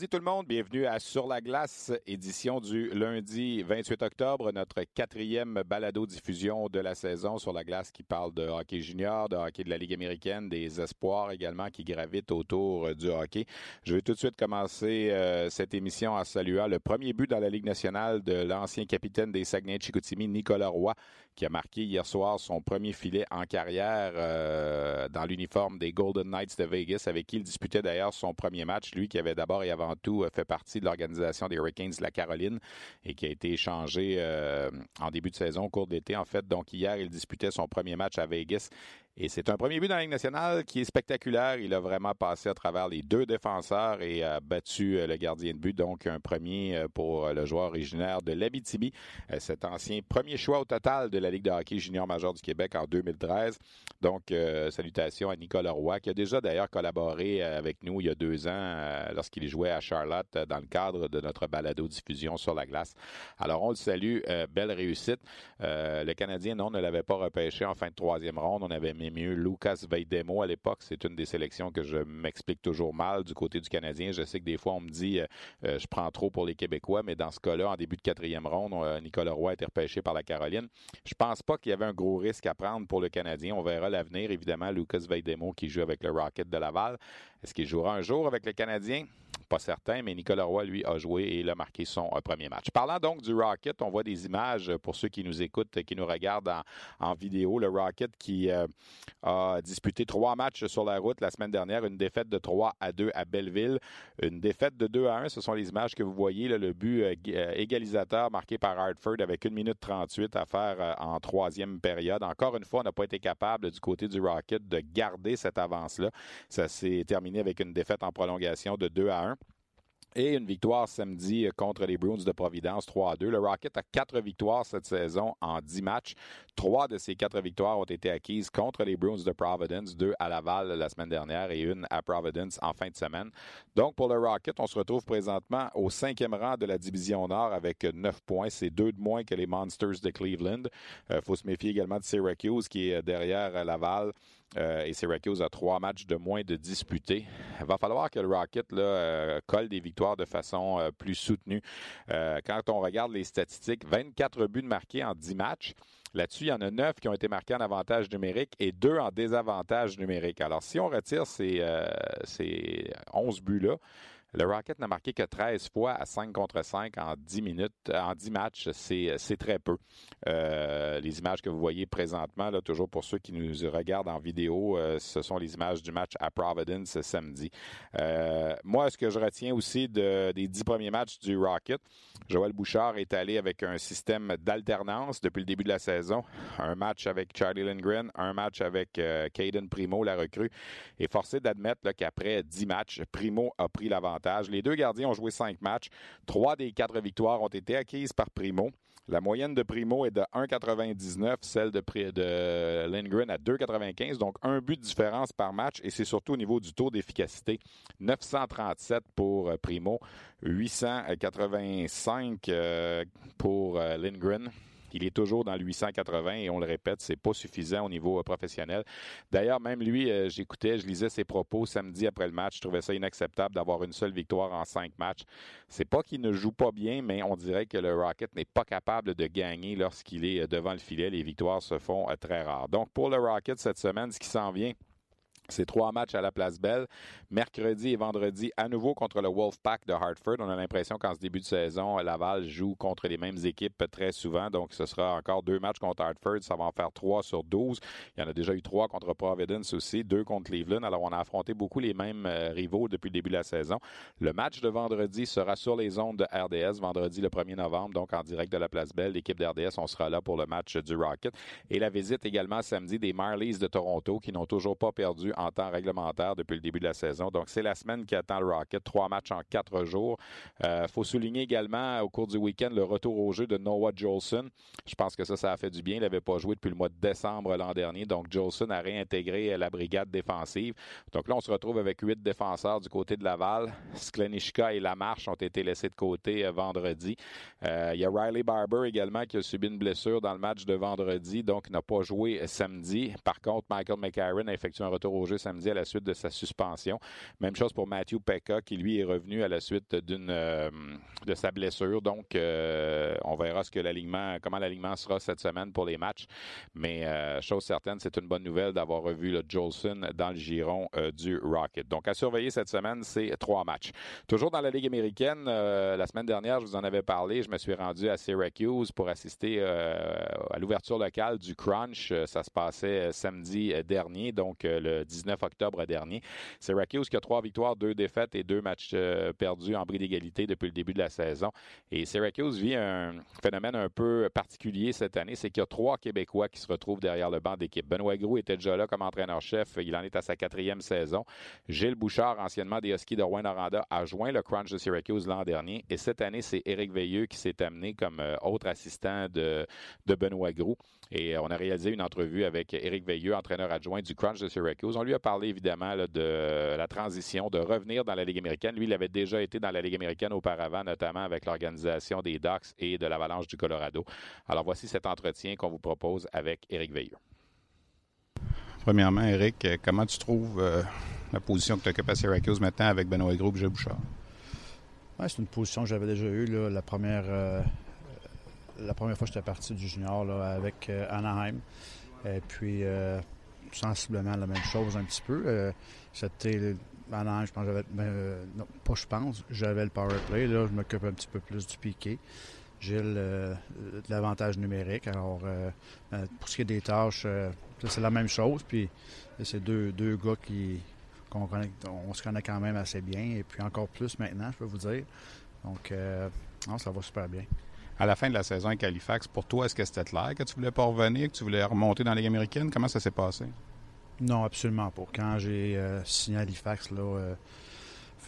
Lundi tout le monde, bienvenue à Sur la glace, édition du lundi 28 octobre, notre quatrième balado-diffusion de la saison sur la glace qui parle de hockey junior, de hockey de la Ligue américaine, des espoirs également qui gravitent autour du hockey. Je vais tout de suite commencer euh, cette émission en saluant le premier but dans la Ligue nationale de l'ancien capitaine des Saguenay-Chicoutimi, Nicolas Roy, qui a marqué hier soir son premier filet en carrière euh, dans l'uniforme des Golden Knights de Vegas, avec qui il disputait d'ailleurs son premier match, lui qui avait d'abord et avant tout fait partie de l'organisation des Hurricanes de la Caroline et qui a été échangé euh, en début de saison, au cours d'été en fait. Donc hier, il disputait son premier match à Vegas et c'est un premier but dans la Ligue nationale qui est spectaculaire. Il a vraiment passé à travers les deux défenseurs et a battu euh, le gardien de but. Donc, un premier euh, pour le joueur originaire de l'Abitibi. Cet ancien premier choix au total de la Ligue de hockey junior major du Québec en 2013. Donc, salutations à Nicolas Roy, qui a déjà d'ailleurs collaboré avec nous il y a deux ans lorsqu'il jouait à Charlotte dans le cadre de notre balado-diffusion sur la glace. Alors, on le salue. belle réussite. le Canadien, non, ne l'avait pas repêché en fin de troisième ronde. On avait mis mieux Lucas Veidemo à l'époque. C'est une des sélections que je m'explique toujours mal du côté du Canadien. Je sais que des fois, on me dit euh, je prends trop pour les Québécois, mais dans ce cas-là, en début de quatrième ronde, Nicolas Roy a été repêché par la Caroline. Je pense pas qu'il y avait un gros risque à prendre pour le Canadien. On verra l'avenir, évidemment. Lucas Veidemo qui joue avec le Rocket de Laval. Est-ce qu'il jouera un jour avec le Canadien? Pas certain, mais Nicolas Roy, lui, a joué et il a marqué son premier match. Parlant donc du Rocket, on voit des images pour ceux qui nous écoutent, qui nous regardent en, vidéo. Le Rocket qui euh, a disputé trois matchs sur la route la semaine dernière, une défaite de 3 à 2 à Belleville, une défaite de 2 à 1. Ce sont les images que vous voyez, le but euh, euh, égalisateur marqué par Hartford avec 1 minute 38 à faire en troisième période. Encore une fois, on n'a pas été capable du côté du Rocket de garder cette avance-là. Ça s'est terminé avec une défaite en prolongation de 2 à 1. Et une victoire samedi contre les Bruins de Providence 3 à 2. Le Rocket a quatre victoires cette saison en dix matchs. Trois de ces quatre victoires ont été acquises contre les Bruins de Providence, deux à Laval la semaine dernière et une à Providence en fin de semaine. Donc pour le Rocket, on se retrouve présentement au cinquième rang de la division Nord avec neuf points. C'est deux de moins que les Monsters de Cleveland. Il euh, faut se méfier également de Syracuse qui est derrière Laval euh, et Syracuse a trois matchs de moins de disputés. Il va falloir que le Rocket euh, colle des victoires de façon euh, plus soutenue. quand on regarde les statistiques, 24 buts marqués en 10 matchs. Là-dessus, il y en a 9 qui ont été marqués en avantage numérique et 2 en désavantage numérique. Alors, si on retire ces, ces 11 buts-là, le Rocket n'a marqué que 13 fois à 5 contre 5 en 10 minutes, en 10 matchs. C'est très peu. Euh, les images que vous voyez présentement, là, toujours pour ceux qui nous regardent en vidéo, euh, ce sont les images du match à Providence samedi. Euh, moi, ce que je retiens aussi de, des 10 premiers matchs du Rocket, Joël Bouchard est allé avec un système d'alternance depuis le début de la saison. Un match avec Charlie Lindgren, un match avec Caden Primo, la recrue. Et forcé d'admettre qu'après 10 matchs, Primo a pris les deux gardiens ont joué cinq matchs. Trois des quatre victoires ont été acquises par Primo. La moyenne de Primo est de 1,99, celle de, de Lindgren à 2,95, donc un but de différence par match et c'est surtout au niveau du taux d'efficacité. 937 pour euh, Primo, 885 euh, pour euh, Lindgren. Il est toujours dans le 880 et on le répète, c'est pas suffisant au niveau euh, professionnel. D'ailleurs, même lui, euh, j'écoutais, je lisais ses propos samedi après le match. Je trouvais ça inacceptable d'avoir une seule victoire en cinq matchs. C'est pas qu'il ne joue pas bien, mais on dirait que le Rocket n'est pas capable de gagner lorsqu'il est euh, devant le filet. Les victoires se font très rares. Donc, pour le Rocket cette semaine, ce qui s'en vient, C'est trois matchs à la Place Belle. Mercredi et vendredi, à nouveau contre le Wolfpack de Hartford. On a l'impression qu'en ce début de saison, Laval joue contre les mêmes équipes très souvent. Donc, ce sera encore deux matchs contre Hartford. Ça va en faire trois sur douze. Il y en a déjà eu trois contre Providence aussi, deux contre Cleveland. Alors, on a affronté beaucoup les mêmes euh, rivaux depuis le début de la saison. Le match de vendredi sera sur les ondes de RDS, vendredi le 1er novembre, donc en direct de la Place Belle. L'équipe d'RDS, on sera là pour le match du Rocket. Et la visite également samedi des Marlies de Toronto qui n'ont toujours pas perdu en temps réglementaire depuis le début de la saison. Donc, c'est la semaine qui attend le Rocket. Trois matchs en quatre jours. Il euh, faut souligner également au cours du week-end le retour au jeu de Noah Jolson. Je pense que ça, ça a fait du bien. Il n'avait pas joué depuis le mois de décembre l'an dernier. Donc, Jolson a réintégré la brigade défensive. Donc là, on se retrouve avec huit défenseurs du côté de Laval. Sklenishka et Lamarche ont été laissés de côté euh, vendredi. Euh, il y a Riley Barber également qui a subi une blessure dans le match de vendredi, donc n'a pas joué samedi. Par contre, Michael McCarron a effectué un retour au jeu samedi à la suite de sa suspension. Même chose pour Matthew Pekka, qui lui est revenu à la suite euh, de sa blessure. Donc, euh, on verra ce que l'alignement, comment l'alignement sera cette semaine pour les matchs. Mais euh, chose certaine, c'est une bonne nouvelle d'avoir revu le Jolson dans le giron du Rocket. Donc, à surveiller cette semaine, c'est trois matchs. Toujours dans la Ligue américaine, la semaine dernière, je vous en avais parlé. Je me suis rendu à Syracuse pour assister à l'ouverture locale du Crunch. Ça se passait samedi dernier, donc le 19 octobre dernier. Syracuse qui a trois victoires, deux défaites et deux matchs euh, perdus en bris d'égalité depuis le début de la saison. Et Syracuse vit un phénomène un peu particulier cette année, c'est qu'il y a trois Québécois qui se retrouvent derrière le banc d'équipe. Benoît Groux était déjà là comme entraîneur-chef. Il en est à sa quatrième saison. Gilles Bouchard, anciennement des Huskies de Rouen-Noranda, a joint le Crunch de Syracuse l'an dernier. Et cette année, c'est Éric Veilleux qui s'est amené comme euh, autre assistant de, de Benoît Groux. Et euh, on a réalisé une entrevue avec Éric Veilleux, entraîneur adjoint du Crunch de Syracuse. On lui a parlé évidemment de la transition, de revenir dans la Ligue américaine. Lui, il avait déjà été dans la Ligue américaine auparavant, notamment avec l'organisation des Ducks et de l'Avalanche du Colorado. Alors voici cet entretien qu'on vous propose avec Éric Veilleux. Premièrement, Éric, comment tu trouves euh, la position que tu occupes à Syracuse maintenant avec Benoît Gros et Bouchard? c'est une position que j'avais déjà eue la première euh, la première fois que j'étais parti du junior là, avec euh, Anaheim. Et puis, euh, sensiblement la même chose un petit peu. C'était euh, Anaheim, je pense j'avais. Ben, non, pas je pense, j'avais le power play. Là, je m'occupe un petit peu plus du piqué. J'ai l'avantage numérique. Alors, pour ce qui est des tâches, c'est la même chose. Puis, c'est deux, deux gars qui, connaît, on se connaît quand même assez bien. Et puis, encore plus maintenant, je peux vous dire. Donc, non, ça va super bien à la fin de la saison avec Halifax, pour toi, est-ce que c'était clair que tu voulais pas revenir, que tu voulais remonter dans la Ligue américaine? Comment ça s'est passé? Non, absolument pas. Quand j'ai euh, signé Halifax, là, euh,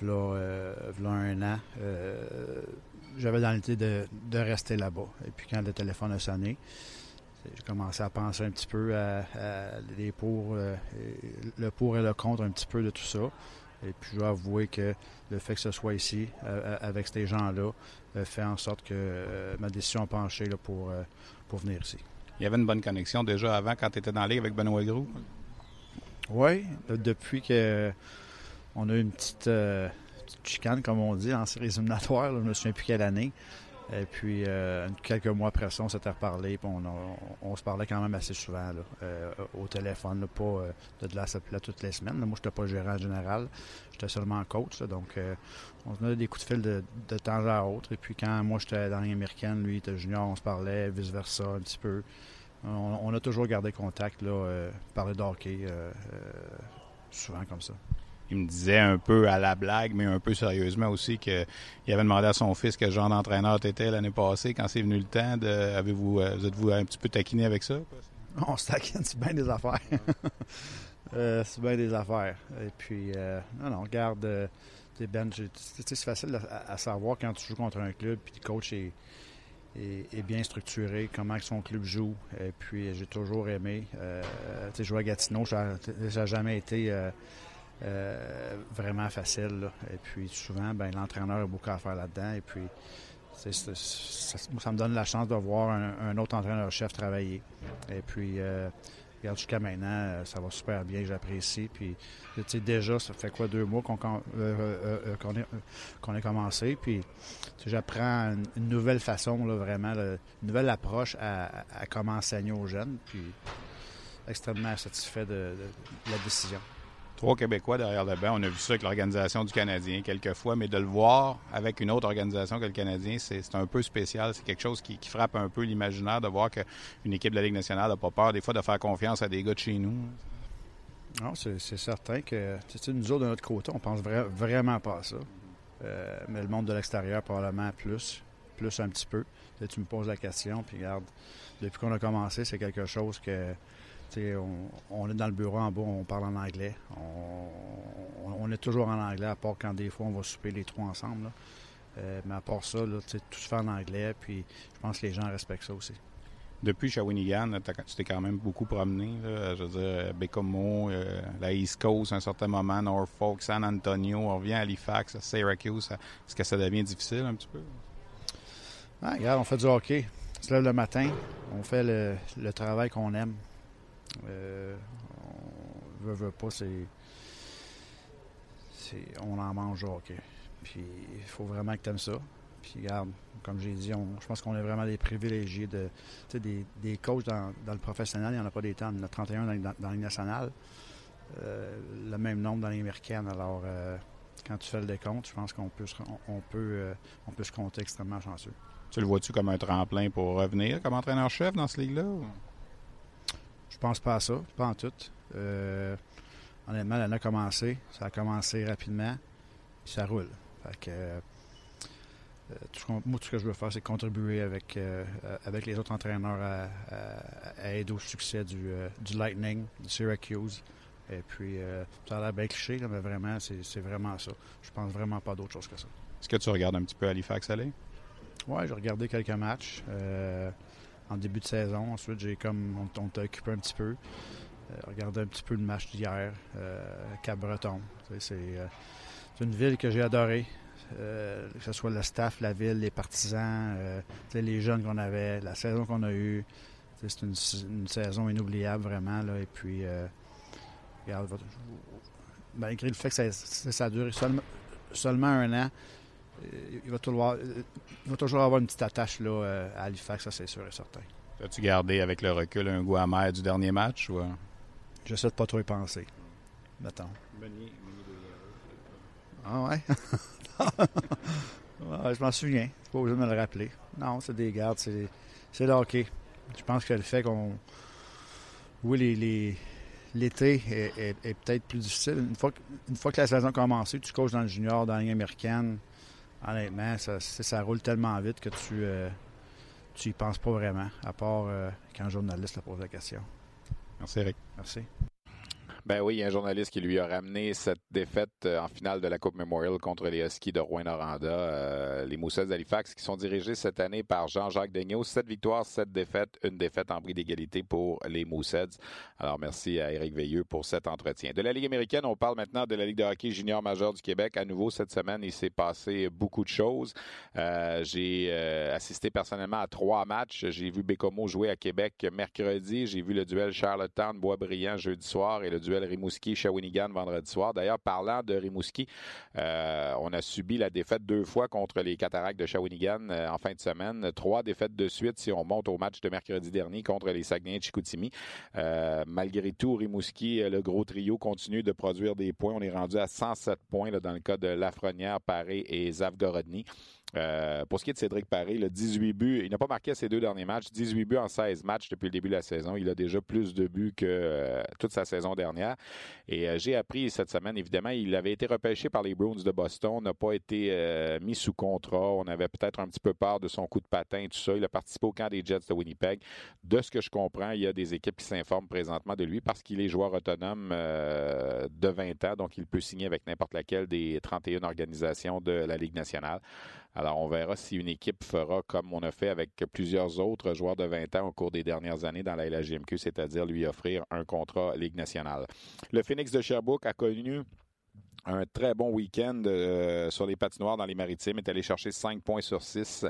euh, un an, j'avais dans l'idée de, rester là-bas. Et puis quand le téléphone a sonné, j'ai commencé à penser un petit peu à, les pour, le pour et le contre un petit peu de tout ça. Et puis je dois avouer que le fait que ce soit ici, avec ces gens-là, euh, fait en sorte que euh, ma décision a penché pour, euh, pour venir ici. Il y avait une bonne connexion déjà avant quand tu étais dans la avec Benoît Gros? Oui, depuis que on a eu une petite, chicane, comme on dit, en série éliminatoire. je ne me souviens plus quelle année. Et puis, quelques mois après ça, on s'était reparlé. Puis on, se parlait quand même assez souvent au téléphone, pas de la là, toutes les semaines. Moi, je n'étais pas gérant général. J'étais seulement coach. donc, on se donnait des coups de fil de, temps à autre. Et puis quand moi j'étais dans l'américaine, lui était junior, on se parlait, vice-versa un petit peu. On, a toujours gardé contact, là, euh, parler d'hockey, euh, euh, souvent comme ça. Il me disait un peu à la blague, mais un peu sérieusement aussi, qu'il avait demandé à son fils quel genre d'entraîneur tu étais l'année passée. Quand c'est venu le temps, avez-vous, vous êtes-vous un petit peu taquiné avec ça? On se taquine, c'est bien des affaires. c'est bien des affaires. Et puis, non, non, garde ben, c'est facile à, savoir quand tu joues contre un club, puis le coach est, bien structuré, comment son club joue. Et puis, j'ai toujours aimé. Euh, jouer à Gatineau, ça n'a jamais été euh, euh, vraiment facile. Et puis, souvent, ben, l'entraîneur a beaucoup à faire là-dedans. Et puis, ça, me donne la chance de voir un, autre entraîneur-chef travailler. Et puis, euh, regarde, jusqu'à maintenant, euh, ça va super bien, j'apprécie. Puis, tu sais, déjà, ça fait quoi, deux mois qu'on euh, euh, a commencé. Puis, j'apprends une, nouvelle façon, vraiment, une nouvelle approche à, comment enseigner aux jeunes. Puis, extrêmement satisfait de, la décision. Trois Québécois derrière le banc. On a vu ça avec l'organisation du Canadien quelques fois, mais de le voir avec une autre organisation que le Canadien, c'est un peu spécial. C'est quelque chose qui, frappe un peu l'imaginaire de voir qu'une équipe de la Ligue nationale n'a pas peur des fois de faire confiance à des gars de chez nous. Non, c'est certain que nous autres, de notre côté, on pense vraiment pas à ça. Euh, mais le monde de l'extérieur, probablement plus. Plus un petit peu. tu me poses la question, puis regarde, depuis qu'on a commencé, c'est quelque chose que. On, on, est dans le bureau en bas, on parle en anglais. On, est toujours en anglais, à part quand des fois on va souper les trois ensemble. Euh, mais à part ça, là, tout se fait en anglais, puis je pense que les gens respectent ça aussi depuis Shawinigan, tu t'es quand même beaucoup promené. je veux dire, Bécomo, euh, la East Coast à un certain moment, Norfolk, San Antonio, on revient à Halifax, à Syracuse. Est-ce que ça devient difficile un petit peu? Ah, regarde, on fait du hockey. On se lève le matin, on fait le, travail qu'on aime. Euh, on veut, veut pas, c'est, On en mange au. Puis il faut vraiment que tu aimes ça. Puis regarde, comme j'ai dit, je pense qu'on est vraiment des privilégiés de des, des coachs dans, le professionnel, il n'y en a pas des temps. Il y en a 31 dans, dans, nationale. Euh, le même nombre dans les américaines. Alors euh, quand tu fais le décompte, je pense qu'on peut, on, peut, on peut se compter extrêmement chanceux. Tu le vois-tu comme un tremplin pour revenir comme entraîneur-chef dans ce ligue-là? Je pense pas à ça, pas en tout. honnêtement, elle a commencé. Ça a commencé rapidement, puis ça roule. Fait que, euh, tout moi, tout ce que je veux faire, c'est contribuer avec, euh, avec les autres entraîneurs à, aider au succès du, euh, du, Lightning, du Syracuse. Et puis, ça a l'air bien cliché, mais vraiment, c'est vraiment ça. Je pense vraiment pas d'autre chose que ça. Est-ce que tu regardes un petit peu Halifax aller? Oui, j'ai regardé quelques matchs en début de saison. Ensuite, j'ai comme on, t'a occupé un petit peu. regardé un petit peu le match d'hier, Cap-Breton. C'est une ville que j'ai adorée. Euh, que ce soit le staff, la ville, les partisans, euh, les jeunes qu'on avait, la saison qu'on a eue. C'est une, saison inoubliable vraiment. Là, et puis, euh, malgré le fait que ça, a duré seulement, un an, il va, toujours, va toujours avoir une petite attache là, à Halifax, ça c'est sûr et certain. As-tu gardé avec le recul un goût amer du dernier match? Ou... J'essaie de pas trop y penser. Mettons. Ah ouais? je m'en souviens. Pas obligé de me le rappeler. Non, c'est des gardes, c'est, c'est le hockey. Je pense que le fait qu'on. Oui, l'été est, peut-être plus difficile. Une fois, que, fois que la saison a commencé, tu coaches dans le junior, dans la ligne américaine, honnêtement, ça, ça roule tellement vite que tu euh, tu y penses pas vraiment, à part euh, quand un journaliste te pose la question. Merci, Eric. Merci. Ben oui, il y a un journaliste qui lui a ramené cette défaite euh, en finale de la Coupe Memorial contre les Huskies de Rouen-Noranda, euh, les Moussets d'Halifax, qui sont dirigés cette année par Jean-Jacques Daigneault. Sept victoires, sept défaites, une défaite en prix d'égalité pour les Moussets. Alors merci à Éric Veilleux pour cet entretien. De la Ligue américaine, on parle maintenant de la Ligue de hockey junior majeur du Québec. À nouveau, cette semaine, il s'est passé beaucoup de choses. Euh, j'ai assisté personnellement à trois matchs. J'ai vu Bécomo jouer à Québec mercredi. J'ai vu le duel Charlottetown-Boisbriand jeudi soir et le duel Rimouski-Shawinigan vendredi soir. D'ailleurs, parlant de Rimouski, euh, on a subi la défaite deux fois contre les Cataractes de Shawinigan euh, en fin de semaine. Trois défaites de suite si on monte au match de mercredi dernier contre les Saguenay de Chicoutimi. Euh, malgré tout, Rimouski, le gros trio, continue de produire des points. On est rendu à 107 points dans le cas de Lafrenière, Paré et Zavgorodny. Euh, pour ce qui est de Cédric Paré, il a 18 buts. Il n'a pas marqué ses deux derniers matchs. 18 buts en 16 matchs depuis le début de la saison. Il a déjà plus de buts que euh, toute sa saison dernière. Et euh, j'ai appris cette semaine, évidemment, il avait été repêché par les Bruins de Boston, n'a pas été mis sous contrat. On avait peut-être un petit peu peur de son coup de patin, et tout ça. Il a participé au camp des Jets de Winnipeg. De ce que je comprends, il y a des équipes qui s'informent présentement de lui parce qu'il est joueur autonome de 20 ans, donc il peut signer avec n'importe laquelle des 31 organisations de la Ligue nationale. Alors, on verra si une équipe fera comme on a fait avec plusieurs autres joueurs de 20 ans au cours des dernières années dans la LHGMQ, c'est-à-dire lui offrir un contrat Ligue nationale. Le Phoenix de Sherbrooke a connu un très bon week-end euh, sur les patinoires dans les maritimes. est allé chercher 5 points sur 6.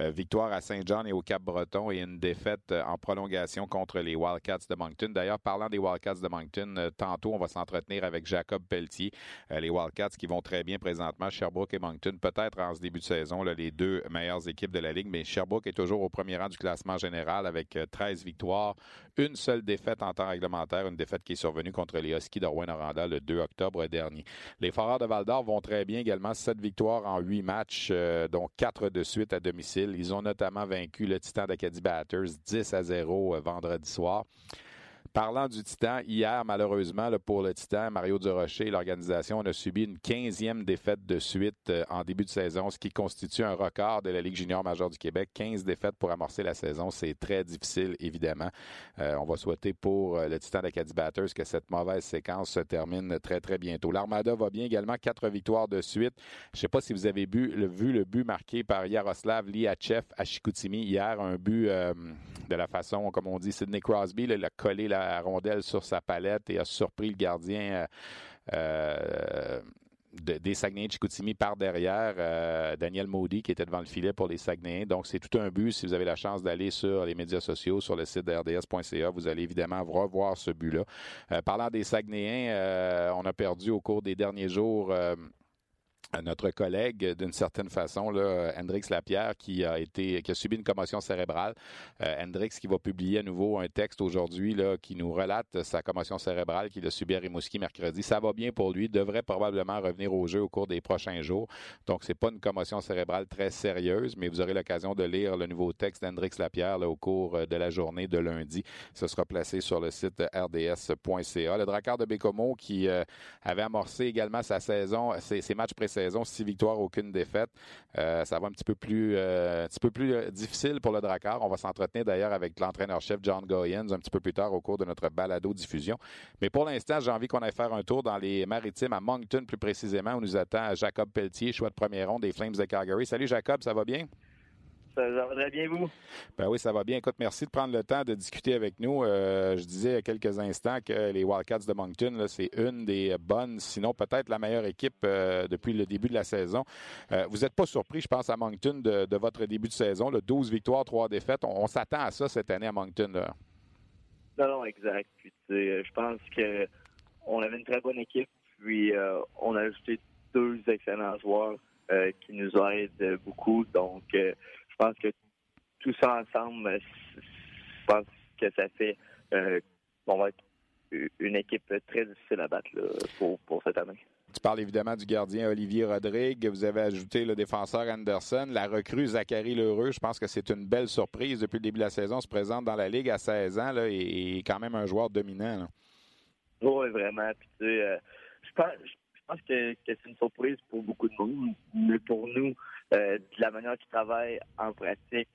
Euh, victoire à Saint-Jean et au Cap-Breton et une défaite euh, en prolongation contre les Wildcats de Moncton. D'ailleurs, parlant des Wildcats de Moncton, tantôt, on va s'entretenir avec Jacob Pelletier. les Wildcats qui vont très bien présentement. Sherbrooke et Moncton, peut-être en ce début de saison, les deux meilleures équipes de la Ligue, mais Sherbrooke est toujours au premier rang du classement général avec 13 victoires. Une seule défaite en temps réglementaire, une défaite qui est survenue contre les Huskies de Rouen-Noranda le 2 octobre dernier. Les Foreurs de Val-d'Or vont très bien également. Sept victoires en huit matchs, euh, dont quatre de suite à domicile. Ils ont notamment vaincu le Titan d'Acadie Batters 10 à 0 euh, vendredi soir. Parlant du Titan, hier, malheureusement, pour le Titan, Mario Durocher et l'organisation, on a subi une 15e défaite de suite euh, en début de saison, ce qui constitue un record de la Ligue junior majeure du Québec. 15 défaites pour amorcer la saison, c'est très difficile, évidemment. Euh, on va souhaiter pour euh, le Titan d'Acadie Batters que cette mauvaise séquence se termine très, très bientôt. L'Armada va bien également, quatre victoires de suite. Je ne sais pas si vous avez vu le, but marqué par Yaroslav Liachev à Chicoutimi hier, un but de la façon, comme on dit, Sidney Crosby, il a collé la rondelle sur sa palette et a surpris le gardien euh, euh, des Saguenayens de Chicoutimi par derrière, euh, Daniel Maudit, qui était devant le filet pour les Saguenayens. Donc, c'est tout un but. Si vous avez la chance d'aller sur les médias sociaux, sur le site RDS.ca, vous allez évidemment revoir ce but-là. parlant des Saguenayens, on a perdu au cours des derniers jours notre collègue d'une certaine façon là Hendrix Lapierre qui a été qui a subi une commotion cérébrale. Euh, Hendrix qui va publier à nouveau un texte aujourd'hui là qui nous relate sa commotion cérébrale qu'il a subi à Rimouski mercredi. Ça va bien pour lui devrait probablement revenir au jeu au cours des prochains jours. Donc c'est pas une commotion cérébrale très sérieuse mais vous aurez l'occasion de lire le nouveau texte d'Hendrix Lapierre au cours euh, de la journée de lundi. Ce sera placé sur le site rds.ca le Drakkar de Bécomo qui euh, avait amorcé également sa saison ses matchs précédents saison, six victoires, aucune défaite. Euh, ça va un petit peu plus, euh, un peu plus euh, difficile pour le Drakkar. On va s'entretenir d'ailleurs avec l'entraîneur-chef John Goyens un petit peu plus tard au cours de notre balado-diffusion. Mais pour l'instant, j'ai envie qu'on aille faire un tour dans les maritimes à Moncton plus précisément où nous attend Jacob Pelletier, choix de premier rond des Flames de Calgary. Salut Jacob, ça va bien? Ça, va bien, vous? Ben oui, ça va bien. Écoute, merci de prendre le temps de discuter avec nous. Euh, je disais il y a quelques instants que les Wildcats de Moncton, c'est une des bonnes, sinon peut-être la meilleure équipe euh, depuis le début de la saison. Euh, vous n'êtes pas surpris, je pense, à Moncton de, votre début de saison. Là, 12 victoires, 3 défaites. On, s'attend à ça cette année à Moncton. Là. Non, non, exact. Puis, je pense que on avait une très bonne équipe. Puis, on a ajouté deux excellents joueurs qui nous aident beaucoup. Donc, je pense que tout ça ensemble, je pense que ça fait euh, qu'on va être une équipe très difficile à battre pour, cette année. Tu parles évidemment du gardien Olivier Rodrigue. Vous avez ajouté le défenseur Anderson. La recrue Zachary Lheureux, je pense que c'est une belle surprise depuis le début de la saison. se présente dans la Ligue à 16 ans là, et, quand même un joueur dominant. Oui, vraiment. Euh, je pense, que c'est une surprise pour beaucoup de monde. Mais pour nous, euh, de la manière qu'il travaille en pratique,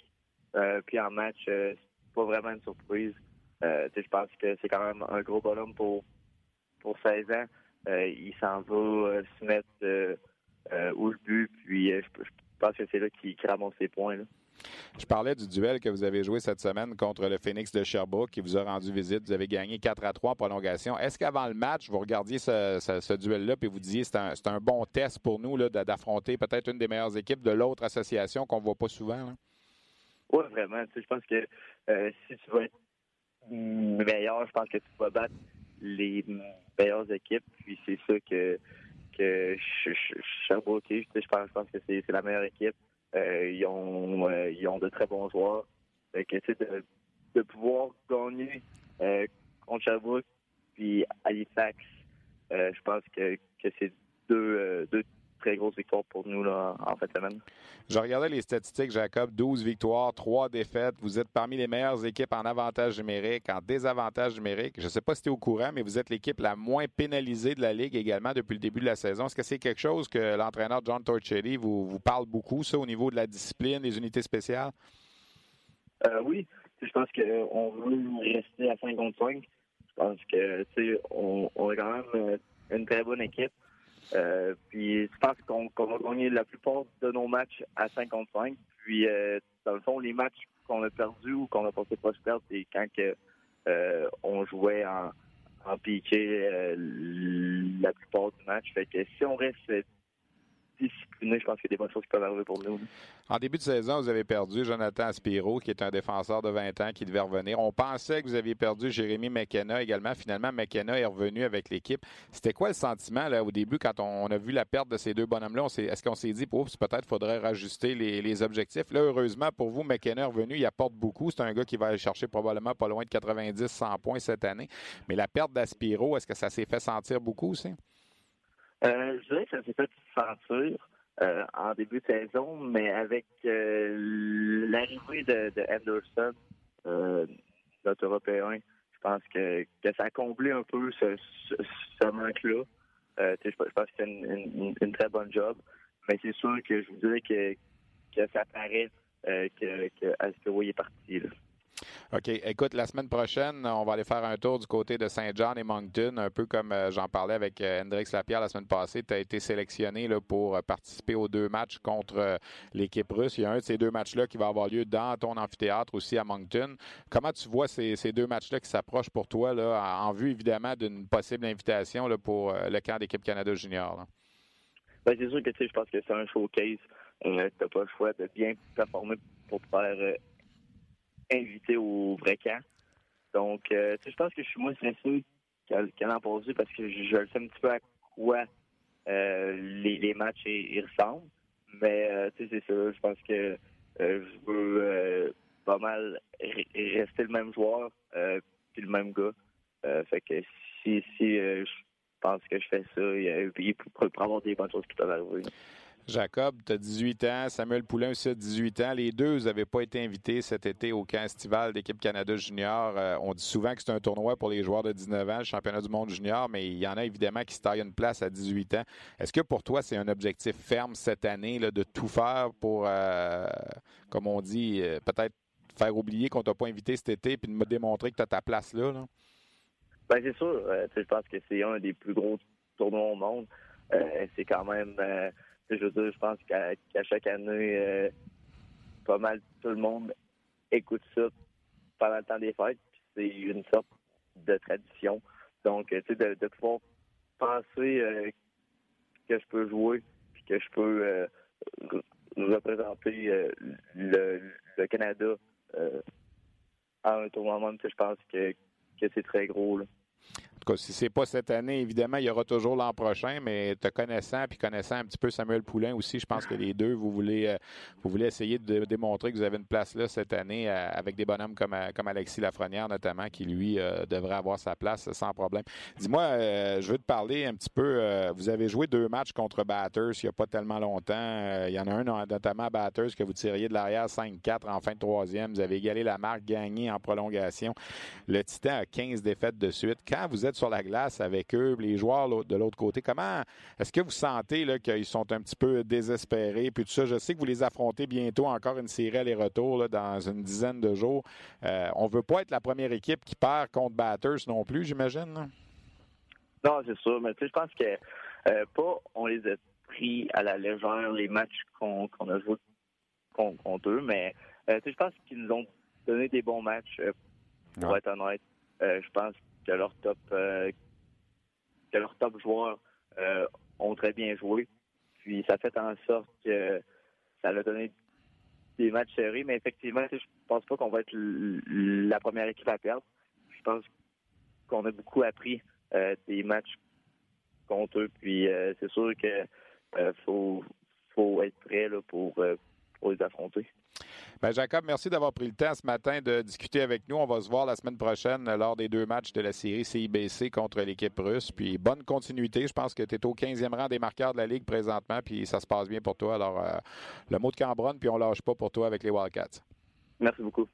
euh, puis en match, euh, c'est pas vraiment une surprise. je pense que c'est quand même un gros bonhomme pour pour 16 ans. il s'en va se mettre au but, puis je, pense que c'est là qu'il ramasse ses points. Là. Je parlais du duel que vous avez joué cette semaine contre le Phoenix de Sherbrooke qui vous a rendu visite. Vous avez gagné 4 à 3 en prolongation. Est-ce qu'avant le match, vous regardiez ce, duel-là et vous disiez c'est un, un bon test pour nous d'affronter peut-être une des meilleures équipes de l'autre association qu'on ne voit pas souvent? Oui, vraiment. je pense que euh, si tu veux être meilleur, je pense que tu vas battre les meilleures équipes. Puis c'est ça que, que je je pense que c'est la meilleure équipe. Euh, ils, ont, euh, ils ont de très bons joueurs. Fait que, de, de pouvoir gagner euh, contre Sherbrooke puis Halifax, je pense que, que c'est deux, deux très grosses victoires pour nous là, en fin de semaine. Je regardais les statistiques, Jacob. 12 victoires, 3 défaites. Vous êtes parmi les meilleures équipes en avantage numérique, en désavantage numérique. Je ne sais pas si tu es au courant, mais vous êtes l'équipe la moins pénalisée de la Ligue également depuis le début de la saison. Est-ce que c'est quelque chose que l'entraîneur John Torchetti vous, vous parle beaucoup, ça, au niveau de la discipline, des unités spéciales? Euh, oui. Je pense qu'on veut rester à 5 contre 5. Je pense que, on, on est quand même euh, une très bonne équipe. Euh, puis je pense qu'on va gagner la plupart de nos matchs à 55. Puis euh, dans le fond, les matchs qu'on a perdus ou qu'on a pensé pas se perdre, c'est quand que, euh, on jouait en, en piqué la plupart du match. Fait que si on reste je pense qu'il y a des bonnes choses qui peuvent arriver pour nous. En début de saison, vous avez perdu Jonathan Aspiro, qui est un défenseur de 20 ans qui devait revenir. On pensait que vous aviez perdu Jérémy McKenna également. Finalement, McKenna est revenu avec l'équipe. C'était quoi le sentiment au début quand on, a vu la perte de ces deux bonhommes-là? Est-ce qu'on s'est dit, oups, peut-être faudrait rajuster les, objectifs? Là, heureusement pour vous, McKenna est revenu. Il apporte beaucoup. C'est un gars qui va aller chercher probablement pas loin de 90-100 points cette année. Mais la perte d'Aspiro, est-ce que ça s'est fait sentir beaucoup aussi? Euh, je dirais que ça s'est fait sentir euh, en début de saison, mais avec euh, l'arrivée de, de, Anderson, notre Européen, je pense que, ça a comblé un peu ce, manque-là. je, pense que c'est une, une, très bonne job, mais c'est sûr que je vous dirais que, que ça paraît que, que est parti. Là. OK. Écoute, la semaine prochaine, on va aller faire un tour du côté de Saint John et Moncton, un peu comme euh, j'en parlais avec euh, Hendrix Lapierre la semaine passée. Tu as été sélectionné là, pour euh, participer aux deux matchs contre l'équipe russe. Il y a un de ces deux matchs-là qui va avoir lieu dans ton amphithéâtre aussi à Moncton. Comment tu vois ces, deux matchs-là qui s'approchent pour toi, en vue évidemment d'une possible invitation pour le camp d'équipe Canada Junior? Ben, c'est sûr que je pense que c'est un showcase. tu n'as pas le choix de bien performer pour faire invité au vrai camp. Donc, euh, je pense que je suis moins stressé qu'à l'an passé parce que je, sais un petit peu à quoi euh, les, matchs ils, ressemblent. Mais euh, tu sais, c'est ça. Je pense que je veux pas mal rester le même joueur puis le même gars. fait que si, si je pense que je fais ça, il, il peut avoir des bonnes choses qui peuvent arriver. Jacob, tu as 18 ans. Samuel Poulain aussi a 18 ans. Les deux, n'avez pas été invités cet été au camp estival d'équipe Canada Junior. Euh, on dit souvent que c'est un tournoi pour les joueurs de 19 ans, le championnat du monde junior, mais il y en a évidemment qui se taillent une place à 18 ans. Est-ce que pour toi, c'est un objectif ferme cette année là, de tout faire pour, euh, comme on dit, euh, peut-être faire oublier qu'on t'a pas invité cet été puis de me démontrer que tu as ta place là? Ben, c'est sûr. je pense que c'est un des plus gros tournois au monde. c'est quand même je veux dire, je pense qu'à chaque année, euh, pas mal tout le monde écoute ça pendant le temps des fêtes. C'est une sorte de tradition. Donc, tu sais, de, pouvoir penser euh, que je peux jouer puis que je peux euh, représenter le, Canada à un tournoi monde, je pense que, que c'est très gros. Tout cas, si c'est pas cette année, évidemment, il y aura toujours l'an prochain, mais te connaissant puis connaissant un petit peu Samuel Poulain aussi, je pense que les deux, vous voulez, euh, vous voulez essayer de démontrer que vous avez une place là cette année euh, avec des bonhommes comme, euh, comme Alexis Lafrenière notamment, qui lui devrait avoir sa place sans problème. Dis-moi, je veux te parler un petit peu. vous avez joué deux matchs contre Batters il n'y a pas tellement longtemps. il y en a un notamment à Batters que vous tiriez de l'arrière 5-4 en fin de troisième. Vous avez égalé la marque, gagné en prolongation. Le Titan a 15 défaites de suite. Quand vous êtes sur la glace avec eux, les joueurs de l'autre côté. Comment est-ce que vous sentez qu'ils sont un petit peu désespérés? Puis tout ça, je sais que vous les affrontez bientôt encore une série aller-retour dans une dizaine de jours. Euh, on veut pas être la première équipe qui perd contre Batters non plus, j'imagine. Non, c'est sûr. Mais tu sais, je pense que euh, pas on les a pris à la légère les matchs qu'on a joués contre, eux, mais euh, je pense qu'ils nous ont donné des bons matchs, pour être honnête. je pense que leurs top euh, que leurs top joueurs euh, ont très bien joué. Puis ça fait en sorte que ça a donné des matchs serrés, mais effectivement, je pense pas qu'on va être la première équipe à perdre. Je pense qu'on a beaucoup appris euh, des matchs contre eux. Puis c'est sûr que faut, faut être prêt là, pour, pour les affronter. Ben Jacob, merci d'avoir pris le temps ce matin de discuter avec nous. On va se voir la semaine prochaine lors des deux matchs de la série CIBC contre l'équipe russe. Puis bonne continuité. Je pense que tu es au 15e rang des marqueurs de la Ligue présentement, puis ça se passe bien pour toi. Alors, euh, le mot de Cambronne, puis on lâche pas pour toi avec les Wildcats. Merci beaucoup.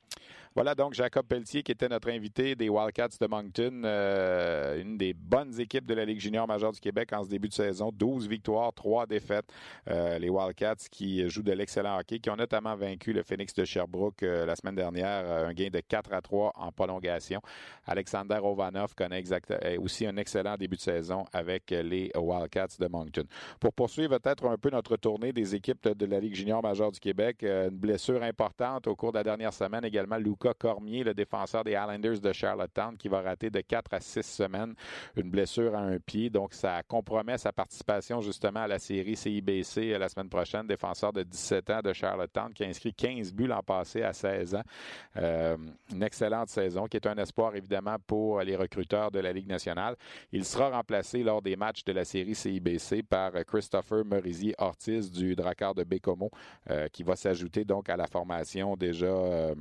Voilà donc Jacob Pelletier qui était notre invité des Wildcats de Moncton, euh, une des bonnes équipes de la Ligue junior majeure du Québec en ce début de saison. 12 victoires, 3 défaites. Euh, les Wildcats qui jouent de l'excellent hockey, qui ont notamment vaincu le Phoenix de Sherbrooke euh, la semaine dernière, un gain de 4 à 3 en prolongation. Alexander Ovanov connaît aussi un excellent début de saison avec les Wildcats de Moncton. Pour poursuivre peut-être un peu notre tournée des équipes de la Ligue junior majeure du Québec, une blessure importante au cours de la dernière semaine également Cormier, le défenseur des Islanders de Charlottetown, qui va rater de 4 à 6 semaines une blessure à un pied. Donc, ça compromet sa participation justement à la série CIBC la semaine prochaine. Défenseur de 17 ans de Charlottetown qui a inscrit 15 buts l'an passé à 16 ans. Euh, une excellente saison qui est un espoir évidemment pour les recruteurs de la Ligue nationale. Il sera remplacé lors des matchs de la série CIBC par Christopher Merisier Ortiz du Drakkar de Bécomo euh, qui va s'ajouter donc à la formation déjà euh,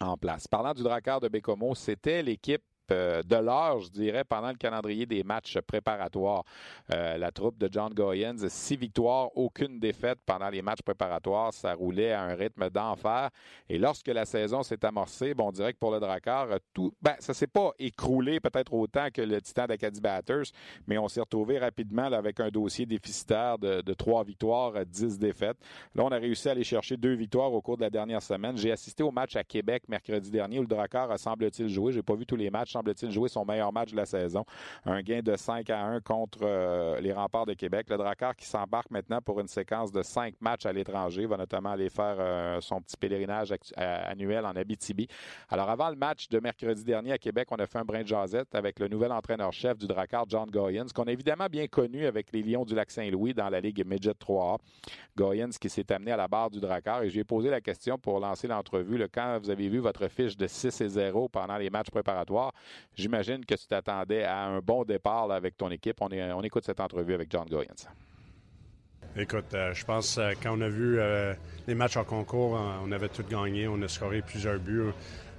en place. Parlant du Drakkar de Bécomo, c'était l'équipe de l'heure, je dirais, pendant le calendrier des matchs préparatoires. Euh, la troupe de John Goyens, six victoires, aucune défaite pendant les matchs préparatoires. Ça roulait à un rythme d'enfer. Et lorsque la saison s'est amorcée, bon, on dirait que pour le Drakkar, tout, ben, ça s'est pas écroulé peut-être autant que le Titan d'Acadie Batters, mais on s'est retrouvé rapidement avec un dossier déficitaire de, trois victoires, dix défaites. Là, on a réussi à aller chercher deux victoires au cours de la dernière semaine. J'ai assisté au match à Québec mercredi dernier où le Drakkar semble-t-il joué. J'ai pas vu tous les matchs semble-t-il, jouer son meilleur match de la saison. Un gain de 5 à 1 contre euh, les remparts de Québec. Le Drakkar qui s'embarque maintenant pour une séquence de 5 matchs à l'étranger, va notamment aller faire euh, son petit pèlerinage annuel en Abitibi. Alors, avant le match de mercredi dernier à Québec, on a fait un brin de jasette avec le nouvel entraîneur-chef du Drakkar, John Goyens, qu'on a évidemment bien connu avec les Lions du Lac-Saint-Louis dans la Ligue Midget 3A. Goyens qui s'est amené à la barre du Drakkar et j'ai posé la question pour lancer l'entrevue. Quand vous avez vu votre fiche de 6 et 0 pendant les matchs préparatoires, J'imagine que tu t'attendais à un bon départ avec ton équipe. On, écoute cette entrevue avec John Goyens. Écoute, euh, je pense euh, quand on a vu euh, les matchs en concours, on avait tout gagné, on a scoré plusieurs buts.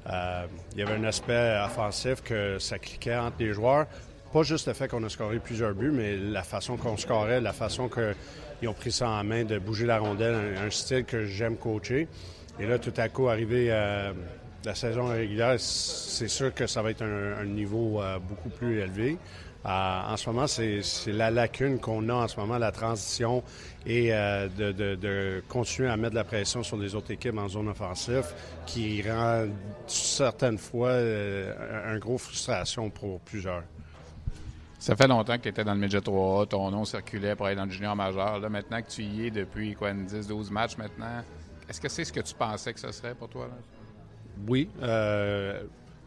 il y avait un aspect offensif que ça cliquait entre les joueurs. Pas juste le fait qu'on a scoré plusieurs buts, mais la façon qu'on scorait, la façon qu'ils ont pris ça en main de bouger la rondelle, un, style que j'aime coacher. Et là, tout à coup, arrivé la saison régulière, c'est sûr que ça va être un, niveau euh, beaucoup plus élevé. Euh, en ce moment, c'est la lacune qu'on a en ce moment, la transition et euh, de, continuer à mettre de la pression sur les autres équipes en zone offensive qui rend certaines fois un gros frustration pour plusieurs. Ça fait longtemps que tu étais dans le Midget 3A, ton nom circulait pour aller dans le junior majeur. Là, maintenant que tu y es depuis quoi, 10-12 matchs maintenant, est-ce que c'est ce que tu pensais que ce serait pour toi? Oui. Euh,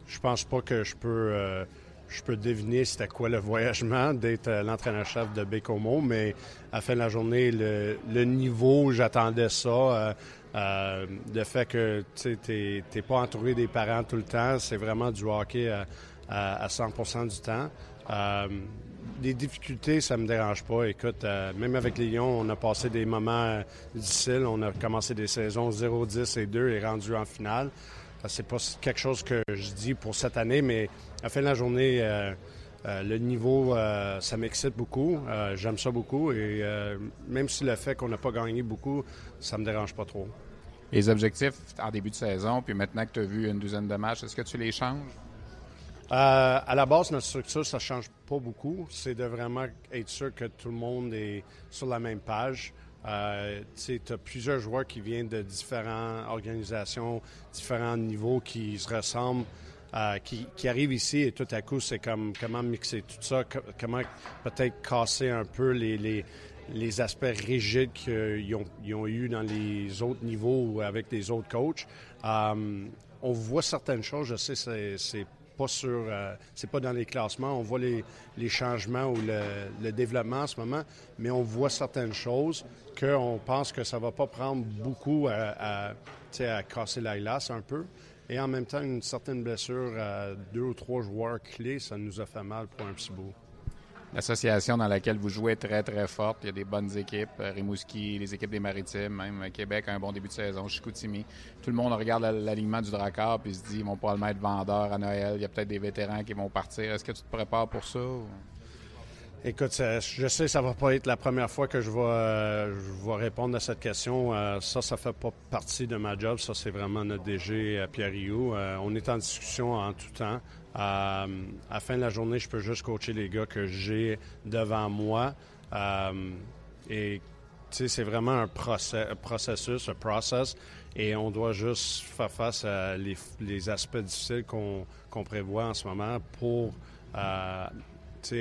je pense pas que je peux, euh, je peux deviner c'était quoi le voyagement d'être euh, l'entraîneur-chef de Bécomo, mais à la fin de la journée, le, niveau, j'attendais ça. le fait que tu n'es pas entouré des parents tout le temps, c'est vraiment du hockey à, 100% du temps. Les difficultés, ça me dérange pas. Écoute, même avec les Lions, on a passé des moments difficiles. On a commencé des saisons 0, 10 et 2 et rendu en finale. C'est pas quelque chose que je dis pour cette année, mais à la fin de la journée, euh, euh, le niveau, euh, ça m'excite beaucoup. J'aime ça beaucoup. Et même si le fait qu'on n'a pas gagné beaucoup, ça me dérange pas trop. Les objectifs en début de saison, puis maintenant que tu as vu une douzaine de matchs, est-ce que tu les changes? À la base, notre structure, ça ne change pas beaucoup. C'est de vraiment être sûr que tout le monde est sur la même page. Euh, tu as plusieurs joueurs qui viennent de différentes organisations, différents niveaux qui se ressemblent, euh, qui, arrivent ici et tout à coup, c'est comme comment mixer tout ça, comment peut-être casser un peu les, aspects rigides qu'ils ont, eu dans les autres niveaux avec les autres coachs. Euh, on voit certaines choses, je sais, c'est pas sur, c'est pas dans les classements. On voit les, les changements ou le, le, développement en ce moment, mais on voit certaines choses qu'on pense que ça va pas prendre beaucoup à, à, casser la glace un peu. Et en même temps, une certaine blessure à deux ou trois joueurs clés, ça nous a fait mal pour un petit bout. L'association dans laquelle vous jouez est très, très forte. Il y a des bonnes équipes. Euh, Rimouski, les équipes des Maritimes, même Québec a un bon début de saison. Chicoutimi. Tout le monde regarde l'alignement du Drakkar puis se dit ils vont probablement être vendeurs à Noël. Il y a peut-être des vétérans qui vont partir. Est-ce que tu te prépares pour ça? Écoute, je sais que ça va pas être la première fois que je vais, euh, répondre à cette question. Euh, ça, ça fait pas partie de ma job. Ça, c'est vraiment notre DG, euh, Pierre Rioux. on est en discussion en tout temps. à la fin de la journée, je peux juste coacher les gars que j'ai devant moi. et, c'est vraiment un, processus, un process. Et on doit juste faire face à les, aspects difficiles qu'on prévoit en ce moment pour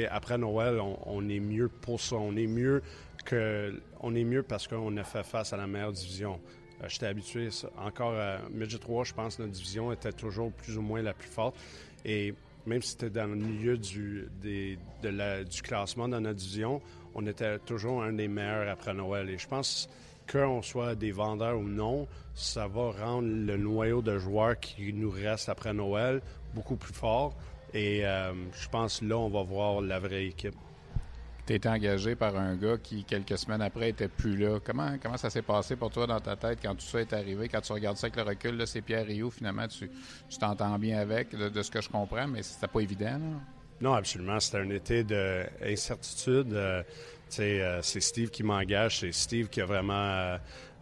après Noël, on, est mieux pour ça. On est mieux que, on est mieux parce qu'on a fait face à la meilleure division. J'étais habitué encore à Midget 3, je pense que notre division était toujours plus ou moins la plus forte. Et même si c'était dans le milieu du, du classement de notre division, on était toujours un des meilleurs après Noël. Et je pense qu'on soit des vendeurs ou non, ça va rendre le noyau de joueurs qui nous reste après Noël beaucoup plus fort. Et euh, je pense là, on va voir la vraie équipe. Tu été engagé par un gars qui, quelques semaines après, était plus là. Comment, comment ça s'est passé pour toi dans ta tête quand tout ça est arrivé? Quand tu regardes ça avec le recul, c'est Pierre Rio, finalement, tu t'entends bien avec, de, ce que je comprends, mais c'était pas évident. Non, absolument. C'était un été d'incertitude. Euh, euh, c'est Steve qui m'engage. C'est Steve qui a vraiment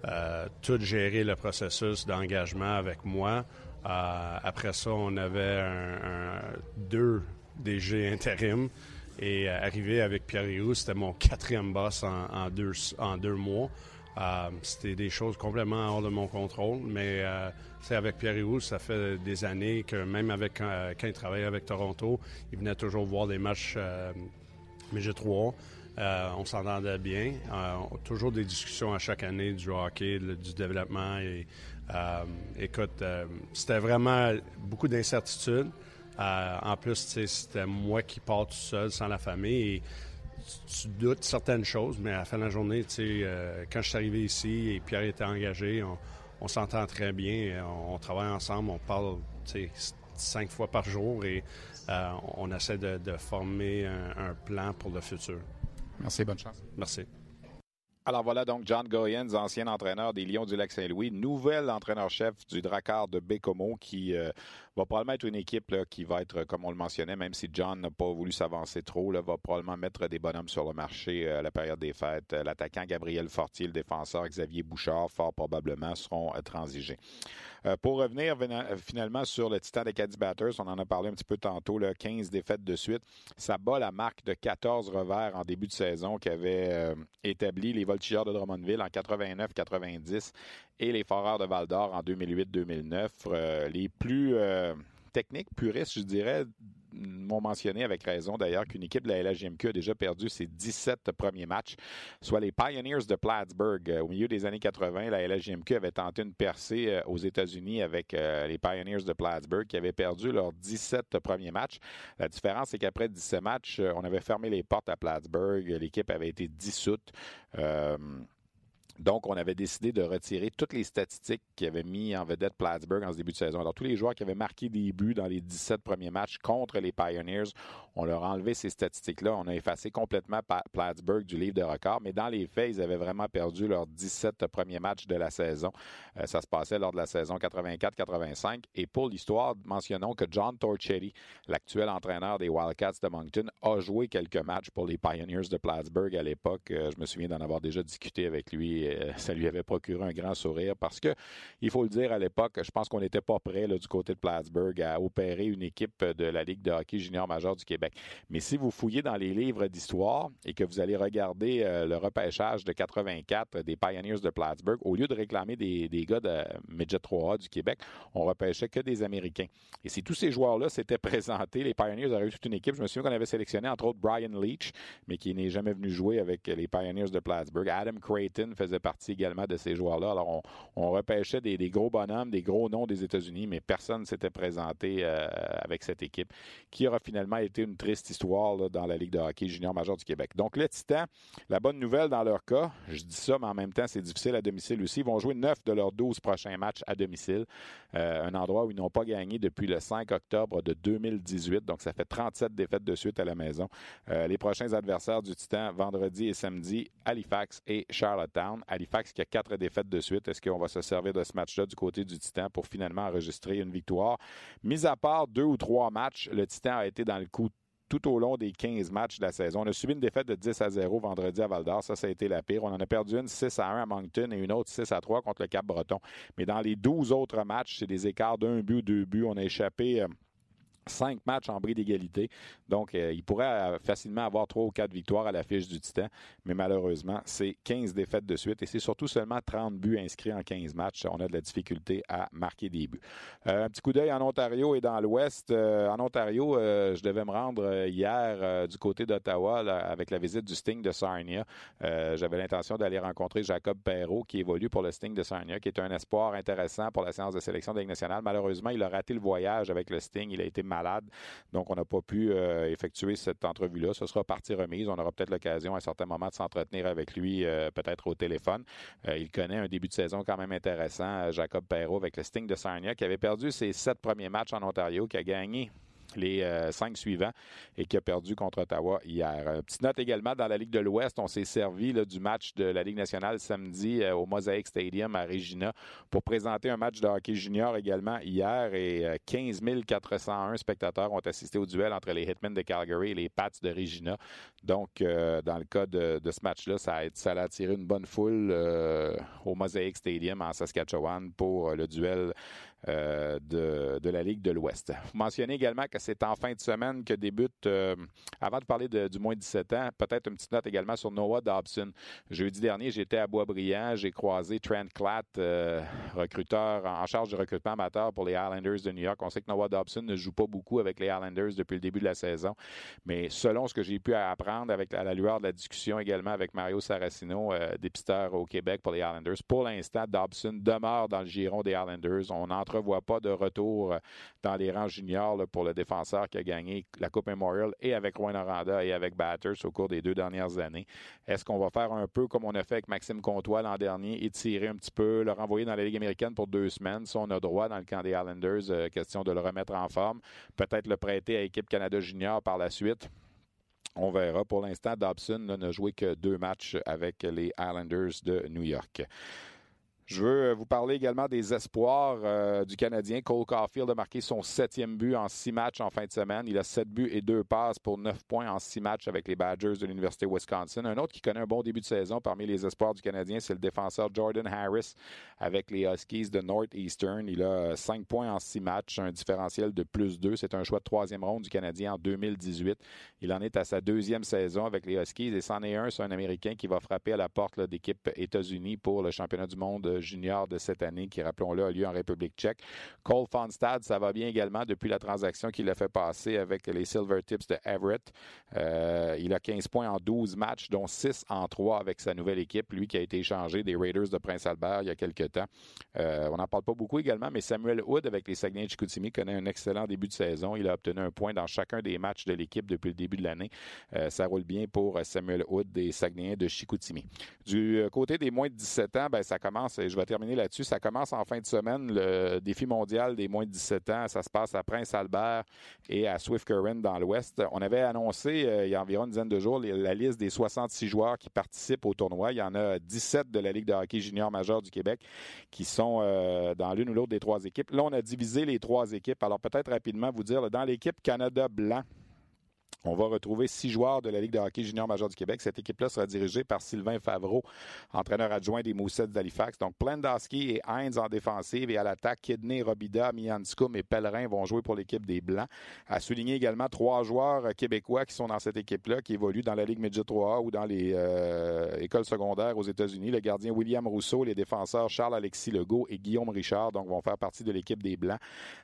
euh, tout géré le processus d'engagement avec moi. Après ça, on avait deux DG intérim. Et arrivé avec Pierre Rio, c'était mon quatrième boss en, deux, mois. c'était des choses complètement hors de mon contrôle, mais c'est avec Pierre Rio, ça fait des années que même avec quand il travaillait avec Toronto, il venait toujours voir des matchs euh, MG3. Euh, on s'entendait bien. Euh, toujours des discussions à chaque année du hockey, du développement. Et, euh, écoute, c'était vraiment beaucoup d'incertitudes. en plus, c'était moi qui pars tout seul, sans la famille. Et tu, doutes certaines choses, mais à la fin de la journée, quand je suis arrivé ici et Pierre était engagé, on, s'entend très bien. On, travaille ensemble, on parle cinq fois par jour et on essaie de, former un plan pour le futur. Merci, bonne chance. Merci. Alors voilà donc John Goyens, ancien entraîneur des Lions du Lac-Saint-Louis, nouvel entraîneur-chef du Drakkar de Bécomo qui euh, va probablement être une équipe qui va être, comme on le mentionnait, même si John n'a pas voulu s'avancer trop, va probablement mettre des bonhommes sur le marché euh, à la période des fêtes. L'attaquant Gabriel Fortier, le défenseur Xavier Bouchard, fort probablement seront euh, transigés. Euh, pour revenir finalement sur le Titan des Caddy Batters, on en a parlé un petit peu tantôt, là, 15 défaites de suite. Ça bat la marque de 14 revers en début de saison qu'avaient établi les Voltigeurs de Drummondville en 89-90 et les Foreurs de Val d'Or en 2008-2009. les plus techniques, puristes, je dirais, m'ont mentionné avec raison d'ailleurs qu'une équipe de la LHJMQ a déjà perdu ses 17 premiers matchs, soit les Pioneers de Plattsburgh. Euh, au milieu des années 80, la LHJMQ avait tenté une percée euh, aux États-Unis avec euh, les Pioneers de Plattsburgh qui avaient perdu leurs 17 premiers matchs. La différence, c'est qu'après 17 matchs, on avait fermé les portes à Plattsburgh. L'équipe avait été dissoute. Donc, on avait décidé de retirer toutes les statistiques qui avaient mis en vedette Plattsburgh en ce début de saison. Alors, tous les joueurs qui avaient marqué des buts dans les 17 premiers matchs contre les Pioneers, on leur a enlevé ces statistiques-là. On a effacé complètement Plattsburgh du livre de record. Mais dans les faits, ils avaient vraiment perdu leurs 17 premiers matchs de la saison. Euh, ça se passait lors de la saison 84-85. Et pour l'histoire, mentionnons que John Torchetti, l'actuel entraîneur des Wildcats de Moncton, a joué quelques matchs pour les Pioneers de Plattsburgh à l'époque. Euh, je me souviens d'en avoir déjà discuté avec lui euh, ça lui avait procuré un grand sourire parce que, il faut le dire, à l'époque, je pense qu'on n'était pas prêt du côté de Plattsburgh à opérer une équipe de la Ligue de hockey junior majeur du Québec. Mais si vous fouillez dans les livres d'histoire et que vous allez regarder euh, le repêchage de 84 des Pioneers de Plattsburgh, au lieu de réclamer des, des gars de Midget 3A du Québec, on repêchait que des Américains. Et si tous ces joueurs-là s'étaient présentés, les Pioneers auraient eu toute une équipe. Je me souviens qu'on avait sélectionné entre autres Brian Leach, mais qui n'est jamais venu jouer avec les Pioneers de Plattsburgh. Adam Creighton faisait partie également de ces joueurs-là. Alors, on, repêchait des, gros bonhommes, des gros noms des États-Unis, mais personne ne s'était présenté euh, avec cette équipe, qui aura finalement été une triste histoire dans la Ligue de hockey junior major du Québec. Donc, le Titan, la bonne nouvelle dans leur cas, je dis ça, mais en même temps, c'est difficile à domicile aussi. Ils vont jouer neuf de leurs 12 prochains matchs à domicile, euh, un endroit où ils n'ont pas gagné depuis le 5 octobre de 2018. Donc, ça fait 37 défaites de suite à la maison. Euh, les prochains adversaires du Titan, vendredi et samedi, Halifax et Charlottetown. Halifax qui a quatre défaites de suite. Est-ce qu'on va se servir de ce match-là du côté du Titan pour finalement enregistrer une victoire? Mis à part deux ou trois matchs, le Titan a été dans le coup tout au long des 15 matchs de la saison. On a subi une défaite de 10 à 0 vendredi à Val d'Or. Ça, ça a été la pire. On en a perdu une 6 à 1 à Moncton et une autre 6 à 3 contre le Cap-Breton. Mais dans les 12 autres matchs, c'est des écarts d'un but deux buts. On a échappé. Euh, cinq matchs en bris d'égalité. Donc, euh, il pourrait euh, facilement avoir trois ou quatre victoires à la fiche du Titan. Mais malheureusement, c'est 15 défaites de suite et c'est surtout seulement 30 buts inscrits en 15 matchs. On a de la difficulté à marquer des buts. Euh, un petit coup d'œil en Ontario et dans l'Ouest. en Ontario, je devais me rendre hier du côté d'Ottawa avec la visite du Sting de Sarnia. J'avais l'intention d'aller rencontrer Jacob Perrault qui évolue pour le Sting de Sarnia, qui est un espoir intéressant pour la séance de sélection de Ligue nationale. Malheureusement, il a raté le voyage avec le Sting. Il a été malade donc, on n'a pas pu euh, effectuer cette entrevue-là. Ce sera partie remise. On aura peut-être l'occasion à un certain moment de s'entretenir avec lui, euh, peut-être au téléphone. Euh, il connaît un début de saison quand même intéressant, Jacob Perrault, avec le Sting de Sarnia, qui avait perdu ses sept premiers matchs en Ontario, qui a gagné les euh, cinq suivants et qui a perdu contre Ottawa hier. Euh, petite note également dans la Ligue de l'Ouest, on s'est servi du match de la Ligue nationale samedi euh, au Mosaic Stadium à Regina pour présenter un match de hockey junior également hier et 15 401 spectateurs ont assisté au duel entre les Hitmen de Calgary et les Pats de Regina. Donc, dans le cas de, ce match-là, ça, ça a attiré une bonne foule au Mosaic Stadium en Saskatchewan pour le duel euh, de, de, la Ligue de l'Ouest. Vous mentionnez également que c'est en fin de semaine que débute, euh, avant de parler du moins 17 ans, peut-être une petite note également sur Noah Dobson. Jeudi dernier, j'étais à Boisbriand, j'ai croisé Trent Klatt, euh, recruteur en charge du recrutement amateur pour les Islanders de New York. On sait que Noah Dobson ne joue pas beaucoup avec les Islanders depuis le début de la saison, mais selon ce que j'ai pu apprendre avec à la lueur de la discussion également avec Mario Saracino, dépisteur au Québec pour les Islanders, pour l'instant, Dobson demeure dans le giron des Islanders. On entre entrevoit pas de retour euh, dans les rangs juniors pour le défenseur qui a gagné la Coupe Memorial et avec Rouen Aranda et avec Batters au cours des deux dernières années. Est-ce qu'on va faire un peu comme on a fait avec Maxime Comtois l'an dernier, étirer un petit peu, le renvoyer dans la Ligue américaine pour deux semaines? Si on a droit dans le camp des Islanders, euh, question de le remettre en forme. Peut-être le prêter à l'équipe Canada Junior par la suite? On verra. Pour l'instant, Dobson n'a joué que deux matchs avec les Islanders de New York. Je veux euh, vous parler également des espoirs euh, du Canadien. Cole Caulfield a marqué son septième but en six matchs en fin de semaine. Il a sept buts et deux passes pour neuf points en six matchs avec les Badgers de l'Université Wisconsin. Un autre qui connaît un bon début de saison parmi les espoirs du Canadien, c'est le défenseur Jordan Harris avec les Huskies de Northeastern. Il a cinq points en six matchs, un différentiel de plus deux. C'est un choix de troisième ronde du Canadien en 2018. Il en est à sa deuxième saison avec les Huskies et c'en est un, c'est un Américain qui va frapper à la porte d'équipe États-Unis pour le championnat du monde junior de cette année, qui, rappelons-le, a lieu en République tchèque. Cole Fonstad, ça va bien également depuis la transaction qu'il a fait passer avec les Silver Tips de Everett. Euh, il a 15 points en 12 matchs, dont 6 en 3 avec sa nouvelle équipe, lui qui a été échangé des Raiders de Prince-Albert il y a quelques temps. Euh, on n'en parle pas beaucoup également, mais Samuel Hood avec les Saguenay de Chicoutimi connaît un excellent début de saison. Il a obtenu un point dans chacun des matchs de l'équipe depuis le début de l'année. Euh, ça roule bien pour Samuel Hood des Saguenayens de Chicoutimi. Du côté des moins de 17 ans, ben, ça commence, je vais terminer là-dessus. Ça commence en fin de semaine, le défi mondial des moins de 17 ans. Ça se passe à Prince-Albert et à Swift Current dans l'Ouest. On avait annoncé euh, il y a environ une dizaine de jours la liste des 66 joueurs qui participent au tournoi. Il y en a 17 de la Ligue de hockey junior majeur du Québec qui sont euh, dans l'une ou l'autre des trois équipes. Là, on a divisé les trois équipes. Alors peut-être rapidement vous dire, dans l'équipe Canada blanc, on va retrouver six joueurs de la Ligue de hockey junior major du Québec. Cette équipe-là sera dirigée par Sylvain Favreau, entraîneur adjoint des Moussets d'Halifax. Donc, Plendoski et Heinz en défensive et à l'attaque, Kidney, Robida, Mianskum et Pellerin vont jouer pour l'équipe des Blancs. À souligner également trois joueurs québécois qui sont dans cette équipe-là, qui évoluent dans la Ligue Midget 3A ou dans les euh, écoles secondaires aux États-Unis. Le gardien William Rousseau, les défenseurs Charles-Alexis Legault et Guillaume Richard, donc vont faire partie de l'équipe des Blancs.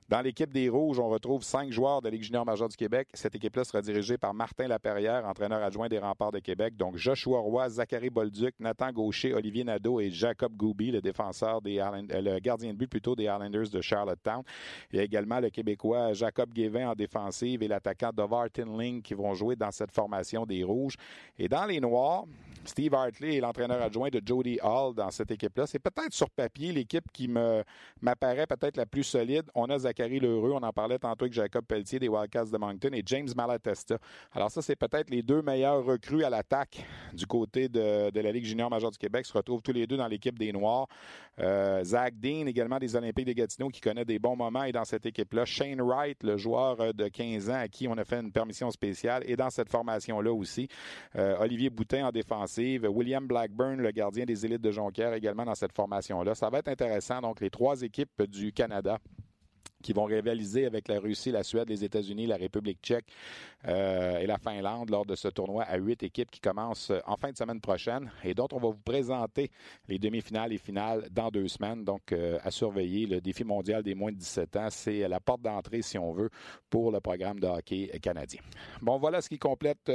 Dans l'équipe des Rouges, on retrouve cinq joueurs de la Ligue junior majeure du Québec. Cette équipe-là sera dirigée par Martin Laperrière, entraîneur adjoint des Remparts de Québec. Donc, Joshua Roy, Zachary Bolduc, Nathan Gaucher, Olivier Nadeau et Jacob Gouby, le défenseur des euh, le gardien de but plutôt des Islanders de Charlottetown. Il y a également le Québécois Jacob Guévin en défensive et l'attaquant Dovar Tinling qui vont jouer dans cette formation des Rouges. Et dans les Noirs, Steve Hartley est l'entraîneur adjoint de Jody Hall dans cette équipe-là. C'est peut-être sur papier l'équipe qui me m'apparaît peut-être la plus solide. On a Zachary Lheureux, on en parlait tantôt avec Jacob Pelletier des Wildcats de Moncton et James Malatesta. Alors ça, c'est peut-être les deux meilleurs recrues à l'attaque du côté de, la Ligue junior majeure du Québec. se retrouvent tous les deux dans l'équipe des Noirs. Euh, Zach Dean, également des Olympiques de Gatineau, qui connaît des bons moments, est dans cette équipe-là. Shane Wright, le joueur de 15 ans à qui on a fait une permission spéciale, est dans cette formation-là aussi. Euh, Olivier Boutin en défensive. William Blackburn, le gardien des élites de Jonquière, également dans cette formation-là. Ça va être intéressant. Donc, les trois équipes du Canada qui vont rivaliser avec la Russie, la Suède, les États-Unis, la République tchèque euh, et la Finlande lors de ce tournoi à huit équipes qui commence euh, en fin de semaine prochaine et dont on va vous présenter les demi-finales et finales dans deux semaines. Donc, euh, à surveiller, le défi mondial des moins de 17 ans, c'est la porte d'entrée, si on veut, pour le programme de hockey canadien. Bon, voilà ce qui complète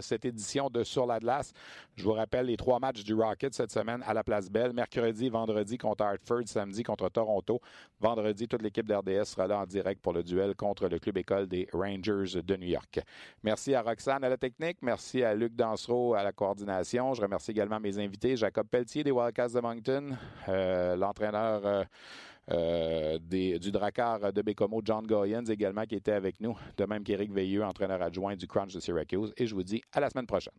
cette édition de Sur la glace. Je vous rappelle les trois matchs du Rocket cette semaine à la Place Belle. Mercredi, vendredi contre Hartford, samedi contre Toronto. Vendredi, toute l'équipe d'RDS sera là en direct pour le duel contre le club école des Rangers de New York. Merci à Roxane à la technique. Merci à Luc Dansereau à la coordination. Je remercie également mes invités, Jacob Pelletier des Wildcats de Moncton, euh, l'entraîneur euh, euh, du Dracar de Bécomo, John Goyens également, qui était avec nous, de même qu'Éric Veilleux, entraîneur adjoint du Crunch de Syracuse. Et je vous dis à la semaine prochaine.